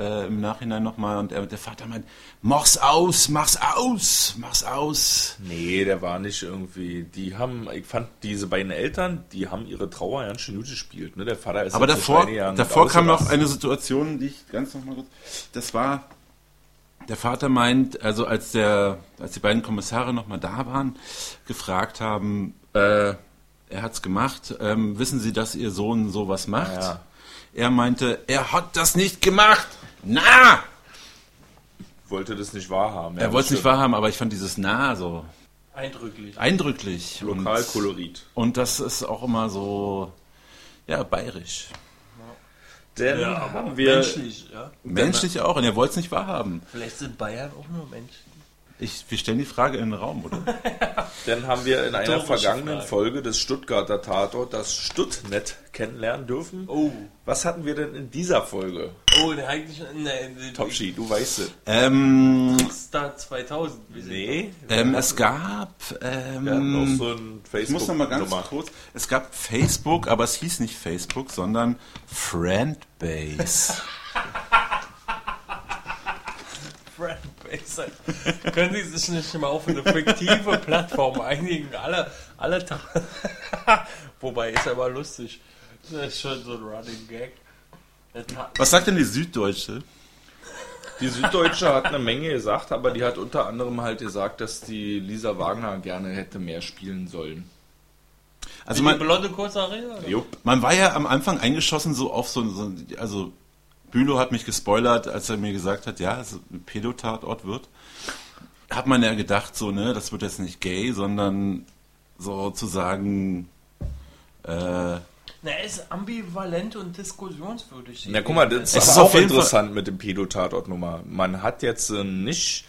äh, im Nachhinein nochmal und er, der Vater meint, mach's aus, mach's aus, mach's aus. Nee, der war nicht irgendwie. Die haben, ich fand diese beiden Eltern, die haben ihre Trauer ganz schön gut gespielt. Ne? Der Vater ist Aber davor, davor kam noch eine Situation, die ich ganz nochmal kurz, das war, der Vater meint, also als der, als die beiden Kommissare nochmal da waren, gefragt haben, äh, er hat's gemacht, ähm, wissen Sie, dass Ihr Sohn sowas macht? Ja. Er meinte, er hat das nicht gemacht. Na! wollte das nicht wahrhaben. Er wollte es nicht wahrhaben, aber ich fand dieses Na so Eindrücklich. eindrücklich. Und, Lokalkolorit. und das ist auch immer so, ja, bayerisch. Denn Ja, haben wir menschlich, ja. Menschlich auch, und er wollte es nicht wahrhaben. Vielleicht sind Bayern auch nur Menschen. Ich, wir stellen die Frage in den Raum, oder? [laughs] Dann haben wir in einer vergangenen Frage. Folge des Stuttgarter Tatort das Stuttnet kennenlernen dürfen. Oh. Was hatten wir denn in dieser Folge? Oh, der eigentlich. Ne, Topschi, du weißt es. ähm, Star 2000. wie sind Nee. ähm, es gab, Wir hatten ähm, so ein ich muss noch mal ganz Facebook-Nummer. kurz, es gab Facebook, aber es hieß nicht Facebook, sondern Friendbase. [laughs] Friendbase. Können Sie sich nicht mal auf eine fiktive Plattform einigen? Alle, alle Ta [laughs] Wobei, ist aber lustig. Das ist schon so ein Running Gag. Was sagt denn die Süddeutsche? Die Süddeutsche hat eine Menge gesagt, aber die hat unter anderem halt gesagt, dass die Lisa Wagner gerne hätte mehr spielen sollen. Also man, die blonde? Jupp. Man war ja am Anfang eingeschossen so auf so, so also Bülow hat mich gespoilert, als er mir gesagt hat, ja, es ein Pädotatort wird. Hat man ja gedacht, so, ne, das wird jetzt nicht gay, sondern sozusagen, äh, Na, er ist ambivalent und diskussionswürdig. Na guck mal, das Es ist, auch interessant mit dem Pedo-Tatort-Nummer. Man hat jetzt äh, nicht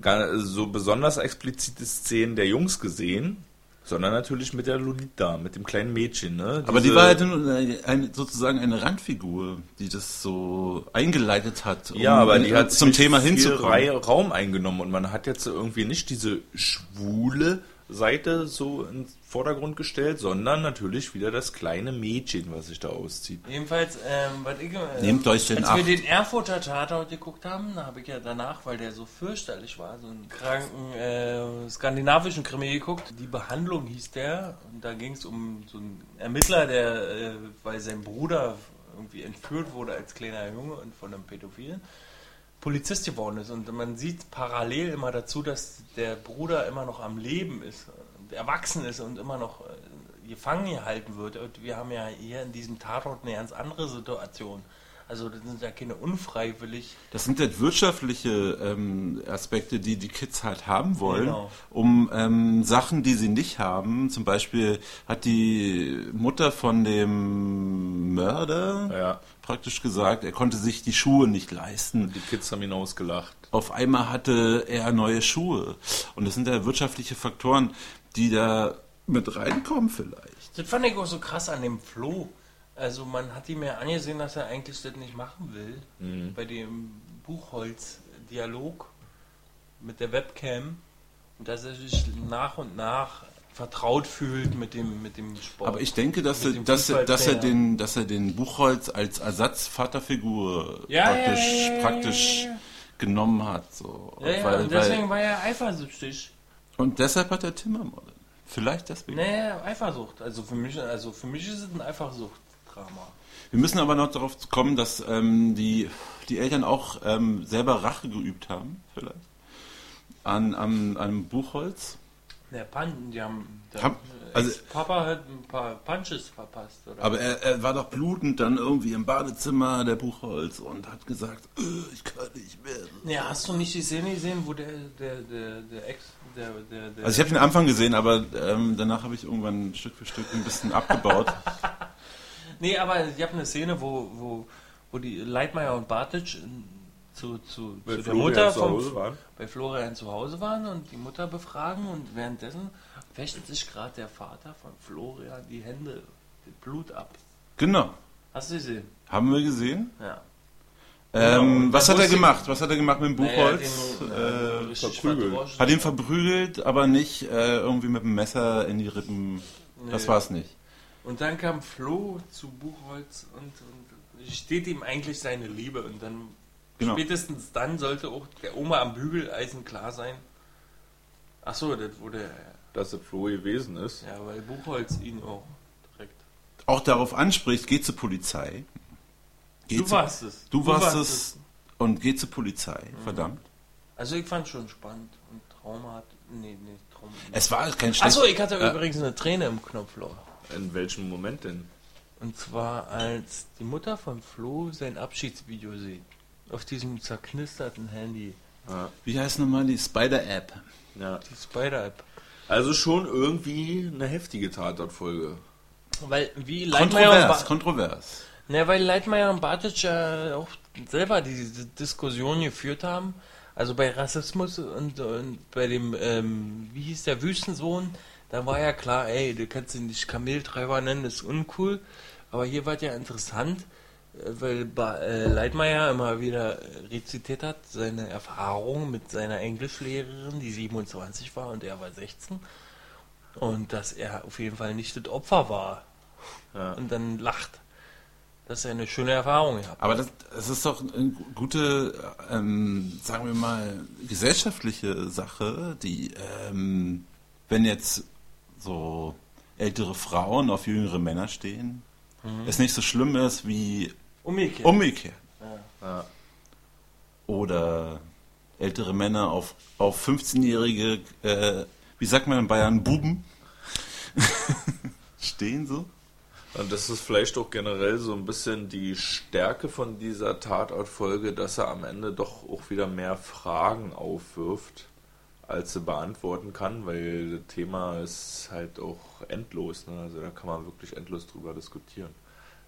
gar, so besonders explizite Szenen der Jungs gesehen, sondern natürlich mit der Lolita, mit dem kleinen Mädchen. Ne? aber die war halt eine, sozusagen eine Randfigur, die das so eingeleitet hat, um Ja, aber die in- hat zum Thema hinzukommen. Raum eingenommen und man hat jetzt irgendwie nicht diese schwule Seite so in den Vordergrund gestellt, sondern natürlich wieder das kleine Mädchen, was sich da auszieht. Jedenfalls, ähm, was ich, äh, Nehmt euch den als wir den Erfurter Tatort geguckt haben, da habe ich ja danach, weil der so fürchterlich war, so einen kranken äh, skandinavischen Krimi geguckt. Die Behandlung hieß der und da ging es um so einen Ermittler, der, äh, weil sein Bruder irgendwie entführt wurde als kleiner Junge und von einem Pädophilen. Polizist geworden ist und man sieht parallel immer dazu, dass der Bruder immer noch am Leben ist, erwachsen ist und immer noch äh, gefangen gehalten wird. Und wir haben ja hier in diesem Tatort eine ganz andere Situation. Also das sind ja keine unfreiwillig. Das sind halt wirtschaftliche ähm, Aspekte, die die Kids halt haben wollen, Genau. um ähm, Sachen, die sie nicht haben. Zum Beispiel hat die Mutter von dem Mörder Ja, praktisch gesagt, er konnte sich die Schuhe nicht leisten. die Kids haben ihn ausgelacht. Auf einmal hatte er neue Schuhe. Und das sind ja wirtschaftliche Faktoren, die da mit reinkommen vielleicht. Das fand ich auch so krass an dem Flo. Also man hat ihm ja angesehen, dass er eigentlich das nicht machen will. Bei dem Buchholz-Dialog mit der Webcam. Und dass er sich nach und nach vertraut fühlt mit dem, mit dem Sport. Aber ich denke, dass er, dass er, dass er den, dass er den Buchholz als Ersatzvaterfigur Ja, praktisch, ja, ja, praktisch genommen hat. So. Weil, und deswegen weil, war er eifersüchtig. und deshalb hat er Tim ermordet. Vielleicht deswegen. Nee, Eifersucht. Also für mich, also für mich ist es ein Eifersucht-Drama. Wir müssen aber noch darauf kommen, dass ähm, die, die Eltern auch ähm, selber Rache geübt haben, vielleicht. An, an, an einem Buchholz. Der Pan, die haben. Der Hab- also- Papa hat ein paar Punches verpasst, oder? Aber er, er war doch blutend dann irgendwie im Badezimmer, der Buchholz, und hat gesagt, "Äh, ich kann nicht mehr. Ja, hast du nicht die Szene gesehen, wo der, der, der, der Ex, der, der, der Also ich habe den Anfang gesehen, aber ähm, danach habe ich irgendwann Stück für Stück ein bisschen abgebaut. [laughs] Nee, aber ich habe eine Szene, wo, wo, wo die Leitmeier und Bartic in- zu, zu, Weil zu der Mutter zu vom, bei Florian zu Hause waren und die Mutter befragen und währenddessen wäscht sich gerade der Vater von Florian die Hände, das Blut ab. genau. Hast du gesehen? Haben wir gesehen. Ja. Ähm, Genau, was hat er gemacht? Was hat er gemacht mit dem Buchholz? Naja, den, äh, äh, verprügelt. hat ihn verprügelt, aber nicht äh, irgendwie mit dem Messer in die Rippen. Das Nee. war's nicht. Und dann kam Flo zu Buchholz und, und steht ihm eigentlich seine Liebe und dann Genau. spätestens dann sollte auch der Oma am Bügeleisen klar sein. Ach so, das wurde Dass er Flo gewesen ist. ja, weil Buchholz ihn auch direkt. Auch darauf anspricht, geh zur Polizei. Geh Du zu- warst es. Du warst es und geh zur Polizei. Verdammt. Also ich fand schon spannend und Trauma. Nee, nee, Trauma. Es war kein Achso, schlechtes. ich hatte Ja. übrigens eine Träne im Knopfloch. In welchem Moment denn? Und zwar als die Mutter von Flo sein Abschiedsvideo sieht. Auf diesem zerknisterten Handy. Ja. Wie heißt nochmal die Spider-App? ja. Die Spider-App. Also schon irgendwie eine heftige Tatortfolge. Weil wie Leitmeier und, Kontrovers, kontrovers. ne, weil Leitmeier und Bartic ja auch selber diese Diskussion geführt haben. Also bei Rassismus und, und bei dem, ähm, wie hieß der Wüstensohn, da war ja klar, ey, du kannst ihn nicht Kameltreiber nennen, das ist uncool. Aber hier war ja interessant, äh, weil äh, Leitmeier immer wieder rezitiert hat, seine Erfahrung mit seiner Englischlehrerin, die 27 war und er war 16. Und dass er auf jeden Fall nicht das Opfer war. Ja. Und dann lacht. Das ist ja eine schöne Erfahrung gehabt. Aber das, das ist doch eine gute, ähm, sagen wir mal, gesellschaftliche Sache, die, ähm, wenn jetzt so ältere Frauen auf jüngere Männer stehen, es nicht so schlimm ist wie Umgekehrt. umgekehrt. Ja. Oder ältere Männer auf, auf 15-jährige, äh, wie sagt man in Bayern, Buben [laughs] stehen so. Und das ist vielleicht auch generell so ein bisschen die Stärke von dieser Tatortfolge, dass er am Ende doch auch wieder mehr Fragen aufwirft, als er beantworten kann, weil das Thema ist halt auch endlos. Ne? Also da kann man wirklich endlos drüber diskutieren.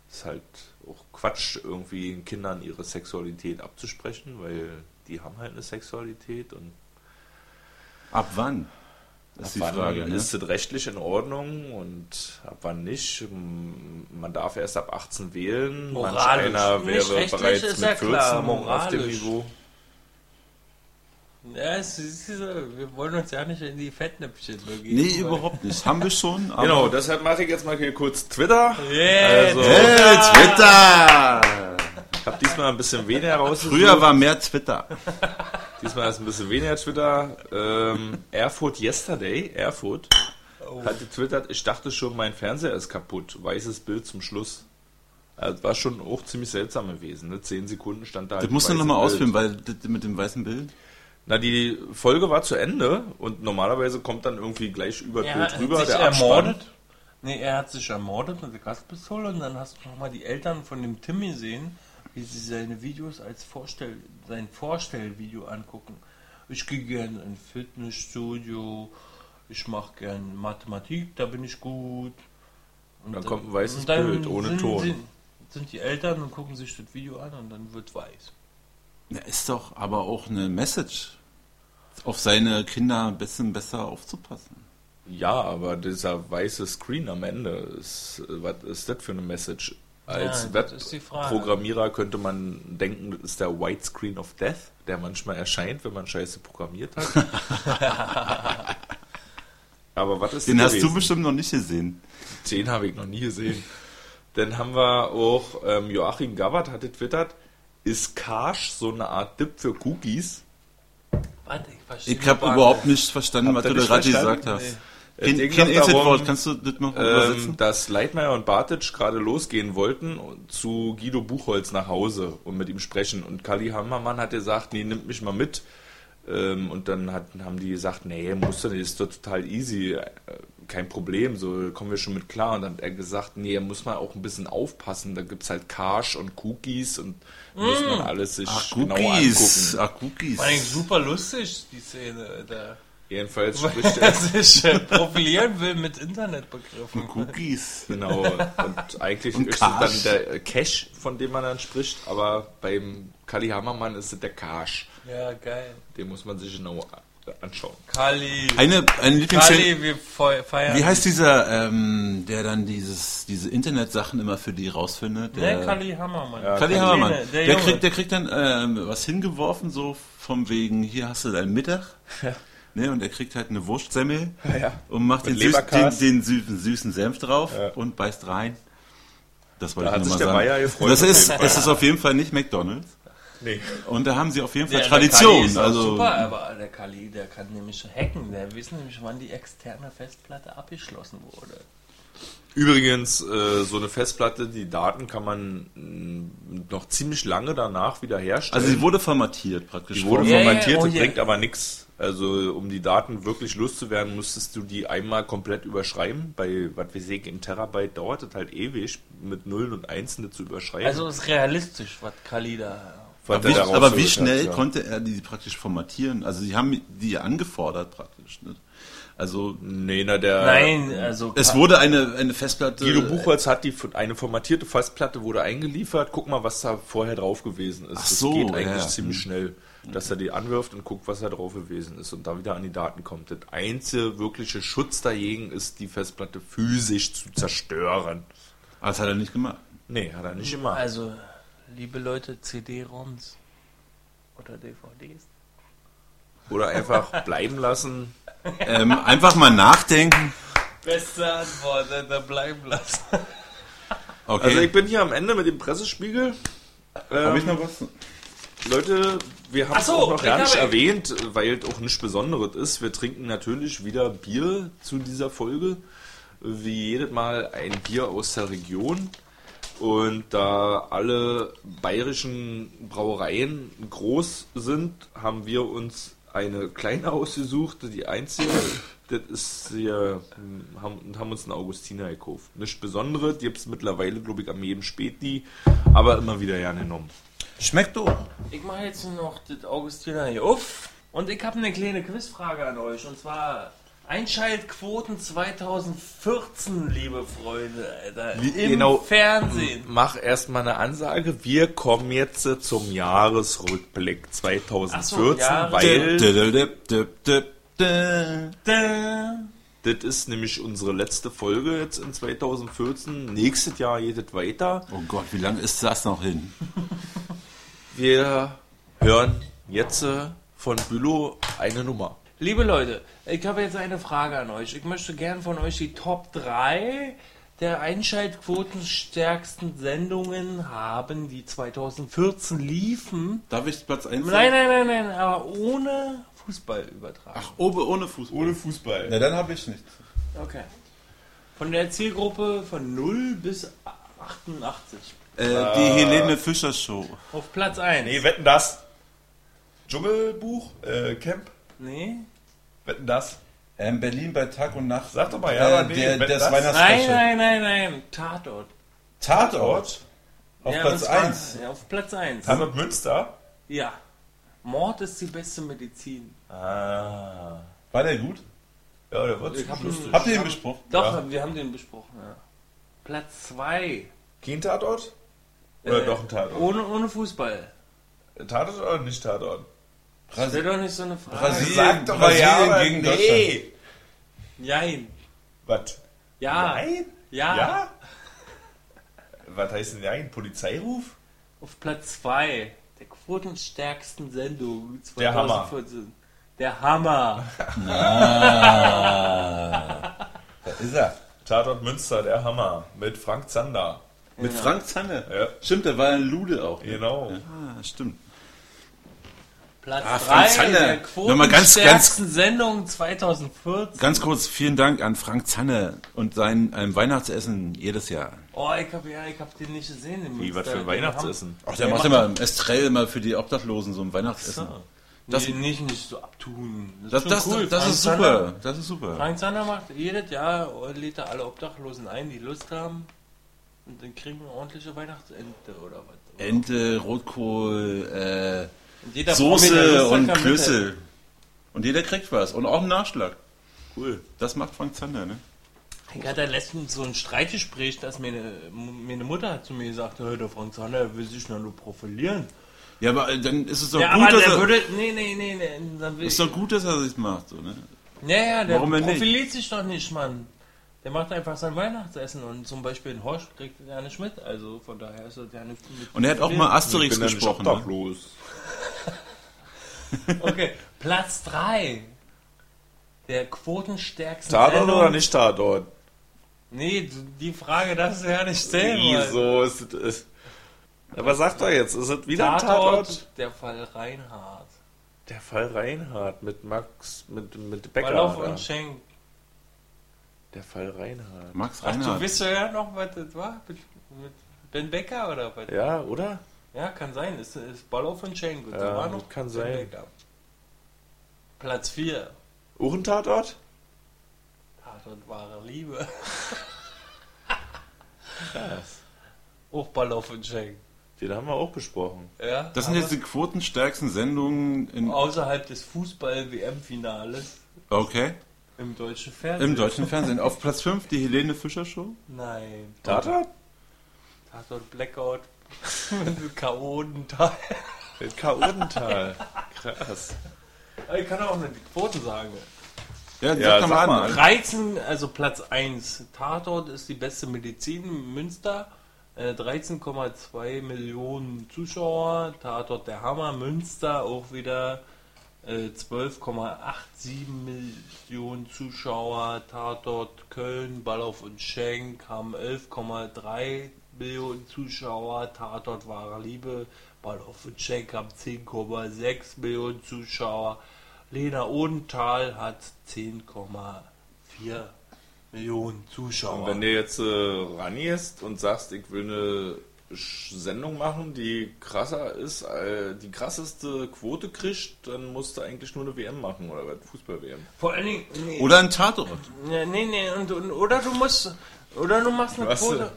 Es ist halt auch Quatsch, irgendwie den Kindern ihre Sexualität abzusprechen, weil die haben halt eine Sexualität und Ab wann? Das ist die Frage. Ne? ist es rechtlich in Ordnung und ab wann nicht? Man darf erst ab 18 wählen. Manch Moralisch. einer Nicht wäre bereits mit ja 14 klar, auf dem. Niveau. Ja, es ist, wir wollen uns ja nicht in die Fettnäpfchen begeben. Nee, überhaupt nicht. Haben wir schon. Aber Genau, deshalb mache ich jetzt mal hier kurz Twitter. Yeah, Also- Hey, Twitter! Ich habe diesmal ein bisschen weniger rausgesucht. Früher war mehr Twitter. Diesmal ist ein bisschen weniger Twitter. Ähm, Erfurt Yesterday, Erfurt, hat getwittert, ich dachte schon, mein Fernseher ist kaputt. Weißes Bild zum Schluss. Also war schon auch ziemlich seltsam gewesen. Ne? Zehn Sekunden stand da. Das halt musst du nochmal ausführen, weil das mit dem weißen Bild. Na, die Folge war zu Ende und normalerweise kommt dann irgendwie gleich über Er Bild hat rüber sich der ermordet. Abspann. Nee, er hat sich ermordet mit der Gaspistole und dann hast du nochmal die Eltern von dem Tim gesehen, wie sie seine Videos als Vorstell sein Vorstellvideo angucken. Ich gehe gerne in ein Fitnessstudio, ich mache gern Mathematik, da bin ich gut. Und Dann kommt ein weißes dann Bild ohne sind, Ton. Sind, sind die Eltern und gucken sich das Video an und dann wird weiß. Ja, ist doch aber auch eine Message. Auf seine Kinder ein bisschen besser aufzupassen. Ja, aber dieser weiße Screen am Ende, ist, was ist das für eine Message? Als Ja. Webprogrammierer könnte man denken, das ist der White Screen of Death, der manchmal erscheint, wenn man Scheiße programmiert hat. [laughs] aber was ist Den das hast du gewesen? bestimmt noch nicht gesehen. Den habe ich noch nie gesehen. Dann haben wir auch ähm, Joachim Gabbard hat getwittert, ist Karsch so eine Art Dip für Cookies? Warte, ich verstehe Ich habe überhaupt nicht verstanden, was du da gerade gesagt hast. Nee. Es Kein, ging kein darum, kannst du das noch ähm, übersetzen? dass Leitmeier und Bartic gerade losgehen wollten zu Guido Buchholz nach Hause und mit ihm sprechen. Und Kali Hammermann hat gesagt, nee, nimmt mich mal mit. Ähm, und dann hat, haben die gesagt, nee, musst du nicht, ist doch total easy, äh, kein Problem, so kommen wir schon mit klar. Und dann hat er gesagt, nee, muss man auch ein bisschen aufpassen, da gibt es halt Karsch und Cookies und muss man alles sich Ach, genau Cookies. angucken. Ach, Cookies. War eigentlich super lustig, die Szene. Da. Jedenfalls spricht er er sich äh, profilieren will mit Internetbegriffen. Cookies. Genau, und eigentlich Und ist es dann der Cash, von dem man dann spricht, aber beim Kali Hammermann ist der Karsch. Ja, geil. Den muss man sich genau anschauen. Kali. Eine, eine Lieblingsszene. Kali, wir fe- feiern. Wie heißt dieser, ähm, der dann dieses, diese Internetsachen immer für die rausfindet? Der, Ne, Kali Hammermann. Ja, Kali Kali, Hammermann. der Der, kriegt, der kriegt dann ähm, was hingeworfen, so vom wegen, hier hast du deinen Mittag. Ne, und er kriegt halt eine Wurstsemmel [laughs] ja. und macht den, süß, den, den süßen, süßen Senf drauf Ja. und beißt rein. Das wollte Da ich hat nur sich mal der sagen. Bayer gefreut. das ist, es ist auf jeden Fall nicht McDonalds. Nee. Und da haben sie auf jeden Fall Der, Der Kali Tradition. ist auch also, super, aber der Kali, der kann nämlich hacken. Der weiß nämlich, wann die externe Festplatte abgeschlossen wurde. Übrigens, äh, so eine Festplatte, die Daten kann man mh, noch ziemlich lange danach wiederherstellen. also sie wurde formatiert praktisch. Die wurde ja, formatiert, oh das ja. bringt aber nichts. Also um die Daten wirklich loszuwerden, musstest du die einmal komplett überschreiben. Bei, was weiß ich, im Terabyte dauert es halt ewig, mit Nullen und Einsen zu überschreiben. Also ist realistisch, was Kali da. Aber er wie, aber wie schnell hat, ja. konnte er die praktisch formatieren? Also sie haben die angefordert praktisch. Ne? Also Nee, na der... Nein, also. es wurde eine, eine Festplatte. Guido Buchholz hat die eine formatierte Festplatte wurde eingeliefert. Guck mal, was da vorher drauf gewesen ist. Ach das so, geht eigentlich ja. ziemlich schnell, dass er die anwirft und guckt, was da drauf gewesen ist und da wieder an die Daten kommt. Der einzige wirkliche Schutz dagegen ist, die Festplatte physisch zu zerstören. Aber das hat er nicht gemacht. Nee, hat er nicht immer. Also, liebe Leute, CD-ROMs oder DVDs. Oder einfach bleiben lassen. ähm, einfach mal nachdenken. Beste Antwort, da bleiben lassen. Okay. Also ich bin hier am Ende mit dem Pressespiegel. Ähm, Hab ich noch was? Leute, wir haben es so, auch noch gar nicht habe- erwähnt, weil es auch nichts Besonderes ist. Wir trinken natürlich wieder Bier zu dieser Folge. Wie jedes Mal ein Bier aus der Region. Und da alle bayerischen Brauereien groß sind, haben wir uns eine kleine [laughs] ausgesucht, die einzige. Das ist hier, hm, haben, haben uns einen Augustiner gekauft. Nichts Besonderes, die gibt es mittlerweile, glaube ich, am jedem Späti, aber immer wieder gerne genommen. Schmeckt doch. Ich mache jetzt noch das Augustiner hier auf. Und ich habe eine kleine Quizfrage an euch. Und zwar Einschaltquoten 2014, liebe Freunde, Alter. Wie- Im genau. Fernsehen. Mach erstmal eine Ansage. Wir kommen jetzt äh, zum Jahresrückblick 2014, Jahres- weil das ist nämlich unsere letzte Folge jetzt in 2014. Nächstes Jahr geht es weiter. Oh Gott, wie lange ist das noch hin? Wir hören jetzt äh, von Bülow eine Nummer. Liebe Leute, ich habe jetzt eine Frage an euch. Ich möchte gern von euch die Top 3 der einschaltquotenstärksten Sendungen haben, die 2014 liefen. Darf ich Platz 1 Nein, nein, nein, nein, aber ohne Fußball übertragen. Ach, oben ohne Fußball. Ohne Fußball. Na, dann habe ich nichts. Okay. Von der Zielgruppe von 0 bis 88. Äh, die Helene Fischer Show. Auf Platz 1. Nee, wetten das? Dschungelbuch? Äh, Camp? Nee. Wetten das? Ähm, Berlin bei Tag und Nacht. Sag doch mal, ja, aber nee, der, wenn das das- Nein, Weihnachtsspecial. nein, nein, nein. Tatort. Tatort. Auf Ja, Platz und zwar- 1. Ja, auf Platz 1. Tatort Münster? Ja. Mord ist die beste Medizin. Ah. War der gut? Ja, der wird Ich hab lustig. Habt ihr ihn besprochen? Doch, Ja. wir haben den besprochen, ja. Platz 2. Kein Tatort? Oder Äh, doch ein Tatort? Ohne, ohne Fußball. Tatort oder nicht Tatort? Stell doch nicht so eine Frage. Brasilien- Sag doch mal ja, Brasilien aber gegen nee. Jein. Was? Ja. Nein? Ja. Ja? Was heißt denn nein? Polizeiruf? Auf Platz 2. Der quotenstärksten Sendung Der Hammer. 2014. Der Hammer. [laughs] Da ist er. Tatort Münster, der Hammer. Mit Frank Zander. Mit Frank Zanne. Ja. Stimmt, der war ein Lude auch. ne? Genau. Ah, stimmt. Platz Ah, 3 Frank Zander. der Nochmal ganz, quotenstärksten Sendung 2014. Ganz kurz, vielen Dank an Frank Zanne und sein ähm, Weihnachtsessen jedes Jahr. Oh, ich hab, ja, ich hab den nicht gesehen. im Wie, was für ein Weihnachtsessen? Ach, der macht immer im Estrell mal für die Obdachlosen so ein Weihnachtsessen. Das Das- nee, nicht, nicht so abtun. Das, ist das, schon cool. das Frank ist Zander- super. Das ist super. Frank Zander macht jedes Jahr, lädt er alle Obdachlosen ein, die Lust haben. Und dann kriegen wir ordentliche Weihnachtsente oder was. Ente, Rotkohl, äh, Und Soße hat, und kann Klößel. Und jeder kriegt was. Und auch einen Nachschlag. Cool. Das macht Frank Zander, ne? Ich hatte letztens so ein Streitgespräch, dass meine, meine Mutter hat zu mir gesagt, "Hey, der Frank Zander will sich nur profilieren. Ja, aber äh, dann ist es doch ja, gut, aber dass der er, würde, nee, nee, nee, nee, dann will ist doch gut, dass er das macht, so, ne? Ja, ja, der Warum profiliert sich doch nicht, Mann. Der macht einfach sein Weihnachtsessen und zum Beispiel in Horsch kriegt er ja nicht mit. Also von daher ist er ja nicht mit. Und er hat auch mal Asterix gesprochen. Ne? obdachlos. [laughs] Okay, Platz 3. Der quotenstärksten Tatort Sendung. oder nicht Tatort? Nee, die Frage darfst du ja nicht stellen. Wieso ist es. Aber sag doch jetzt, ist es wieder ein Tatort, Tatort? der Fall Reinhardt. Der Fall Reinhardt mit Max, mit, mit Becker. Ballauf da. und Schenk. Der Fall Reinhardt. Max Ach, du Reinhardt. wisst ja noch, was das war? Mit, mit Ben Becker oder was? Ja, oder? Ja, kann sein. Ist, ist Ballauf und Schenk. Und da Ja, war noch kann sein. Becker. Platz 4. Auch ein Tatort? Tatort wahre Liebe. [laughs] Krass. Auch Ballauf und Schenk. Den haben wir auch besprochen. Ja, Das sind jetzt die quotenstärksten Sendungen in. außerhalb des Fußball-WM-Finales Okay. im deutschen Fernsehen. Im deutschen Fernsehen. Auf Platz 5 die Helene Fischer Show. Nein. Tatort? Tatort Blackout. [laughs] Mit Chaotental. Krass. Ich kann auch nicht die Quoten sagen. Ja, Ja, sag mal mal. an. 13, also Platz 1. Tatort ist die beste Medizin. Münster. Äh, 13,2 Millionen Zuschauer. Tatort der Hammer. Münster auch wieder äh, 12,87 Millionen Zuschauer. Tatort Köln, Ballauf und Schenk haben 11,3 Millionen Zuschauer. Tatort wahre Liebe. Ballauf und Schenk haben 10,6 Millionen Zuschauer. Lena Odenthal hat 10,4 Millionen Zuschauer. Und wenn du jetzt äh, rangehst und sagst, ich will eine Sch- Sendung machen, die krasser ist, äh, die krasseste Quote kriegt, dann musst du eigentlich nur eine WM machen oder was? Fußball-WM. Vor allen Dingen, nee, Oder ein Tatort. Ja, nee, nee, und, und, oder du musst, oder du machst eine Quote.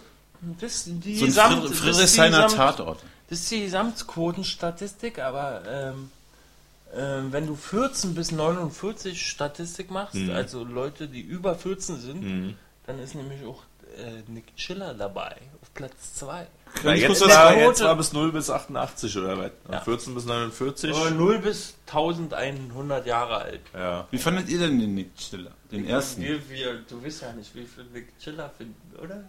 Das, die So ein Friedrichshainer Tatort. Das ist die Gesamtquotenstatistik, aber ähm, ähm, wenn du 14 bis 49 Statistik machst, Mhm. also Leute, die über 14 sind, dann ist nämlich auch äh, Nick Chiller dabei, auf Platz 2. Na, Ich jetzt, war, jetzt war bis 0 bis 88 oder was? Ja. 14 bis 49. 0 bis 1100 Jahre alt. Ja. Wie fandet ihr denn den Nick Stiller? Den ersten? Wir, wir, du weißt ja nicht, wie viel Nick Chiller finden, oder?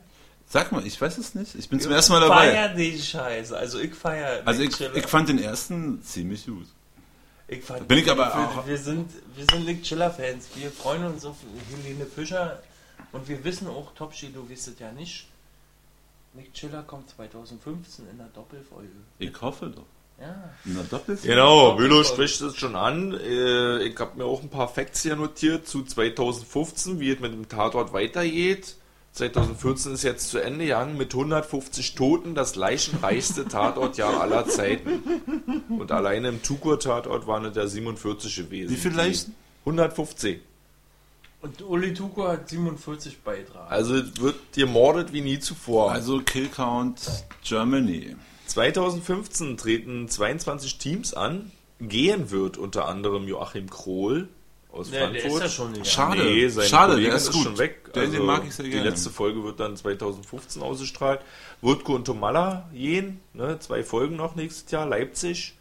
Sag mal, ich weiß es nicht. Ich bin zum ersten Mal dabei. Feier die Scheiße. Also ich feier Also ich, Chiller. ich fand den ersten ziemlich gut. Ich fand, Bin ich aber wir, auch- wir sind, wir sind Nick Chiller-Fans. Wir freuen uns auf Helene Fischer. Und wir wissen auch, Topschi, du wisst es ja nicht. Nick Chiller kommt 2015 in der Doppelfolge. Ich hoffe doch. Ja. Na. Genau. Müller spricht es schon an. Äh, Ich habe mir auch ein paar Facts hier notiert zu 2015, wie es mit dem Tatort weitergeht. 2014 ist jetzt zu Ende gegangen mit 150 Toten, das leichenreichste Tatortjahr aller Zeiten. Und alleine im Tukur-Tatort waren es der 47 gewesen. Wie viel Leichen? 150. Und Uli Tuko hat 47 Beitrag. Also wird gemordet wie nie zuvor. Also Kill Count Germany. 2015 treten 22 Teams an. Gehen wird unter anderem Joachim Krohl aus Ja, der Frankfurt. ist ja schon gegangen. Schade. Nee, sein Schade, Kollege der ist gut. schon weg. Den- den mag ich sehr Die gerne. letzte Folge wird dann 2015 ausgestrahlt. Wurtko und Tomalla gehen, ne, zwei Folgen noch nächstes Jahr. Leipzig.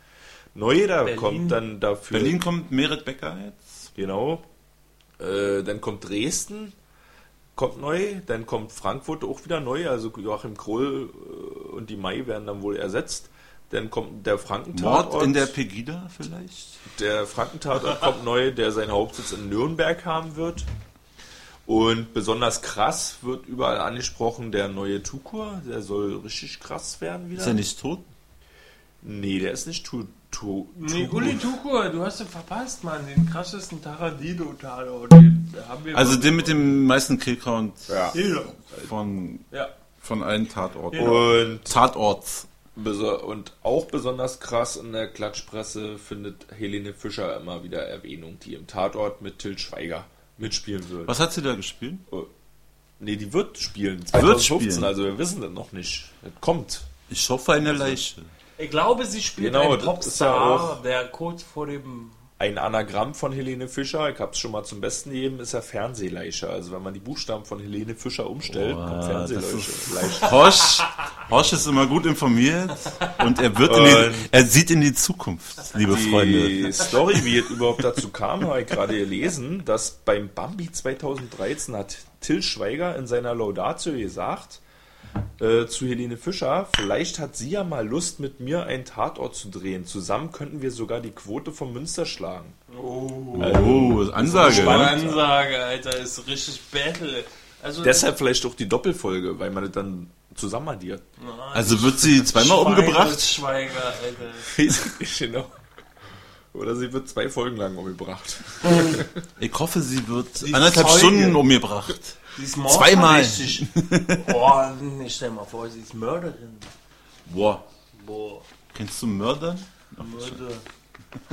Neue, da Berlin. kommt dann dafür. Berlin kommt Merit Becker jetzt. Genau. Äh, dann kommt Dresden, kommt neu. Dann kommt Frankfurt auch wieder neu. Also Joachim Kroll äh, und die Mai werden dann wohl ersetzt. Dann kommt der Frankentatort. Mord in der Pegida vielleicht? Der Frankentatort kommt neu, der seinen Hauptsitz in Nürnberg haben wird. Und besonders krass wird überall angesprochen der neue Tukur. Der soll richtig krass werden wieder. Ist er nicht tot? Nee, der ist nicht tu, tu, Nee, Tukur. Uli Tuko, du hast ihn verpasst, Mann. Den krassesten wir Also den mit dem meisten Kill Count Ja. von, Ja. von allen Tatorten. Und, Tatorts. Beso- und auch besonders krass in der Klatschpresse findet Helene Fischer immer wieder Erwähnung, die im Tatort mit Till Schweiger mitspielen wird. Was hat sie da gespielt? Nee, die wird spielen. 2015, spielen. also wir wissen das noch nicht. Das kommt. Ich hoffe eine Leiche. Ich glaube, sie spielt Genau, einen ja Popstar, auch- der kurz vor dem... Ein Anagramm von Helene Fischer, ich habe es schon mal zum Besten gegeben, ist ja Fernsehleiche. Also wenn man die Buchstaben von Helene Fischer umstellt, Boah, kommt Fernsehleiche. Horsch, [laughs] Horsch ist immer gut informiert und er wird in die, er sieht in die Zukunft, liebe Freunde. Die Story, wie es überhaupt dazu kam, habe ich gerade gelesen, dass beim Bambi 2013 hat Till Schweiger in seiner Laudatio gesagt äh, zu Helene Fischer, vielleicht hat sie ja mal Lust, mit mir einen Tatort zu drehen. Zusammen könnten wir sogar die Quote vom Münster schlagen. Oh, Ansage. Spannende Ne? Ansage, Alter, ist richtig Battle. Also Deshalb vielleicht auch die Doppelfolge, weil man das dann zusammen addiert. Also wird sie zweimal Schweiger, umgebracht? Schweiger, Alter. [laughs] genau. Oder sie wird zwei Folgen lang umgebracht. Ich hoffe, sie wird ist anderthalb Zeuge. Stunden umgebracht. Sie ist Zweimal. Boah, [laughs] nee, stell mal vor, sie ist Mörderin. Boah, Boah, kennst du Mörder? Mörder.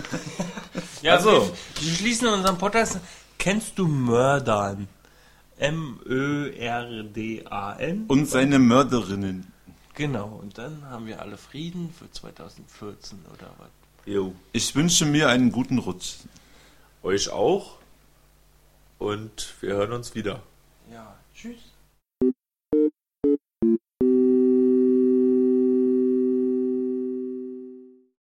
[laughs] ja, Also. wir, wir schließen unseren Podcast. Kennst du Mördern? M-Ö-R-D-A-N. Und seine Mörderinnen. Genau, und dann haben wir alle Frieden für 2014 oder was? Jo. Ich wünsche mir einen guten Rutsch. Euch auch. Und wir hören uns wieder. Ja, tschüss.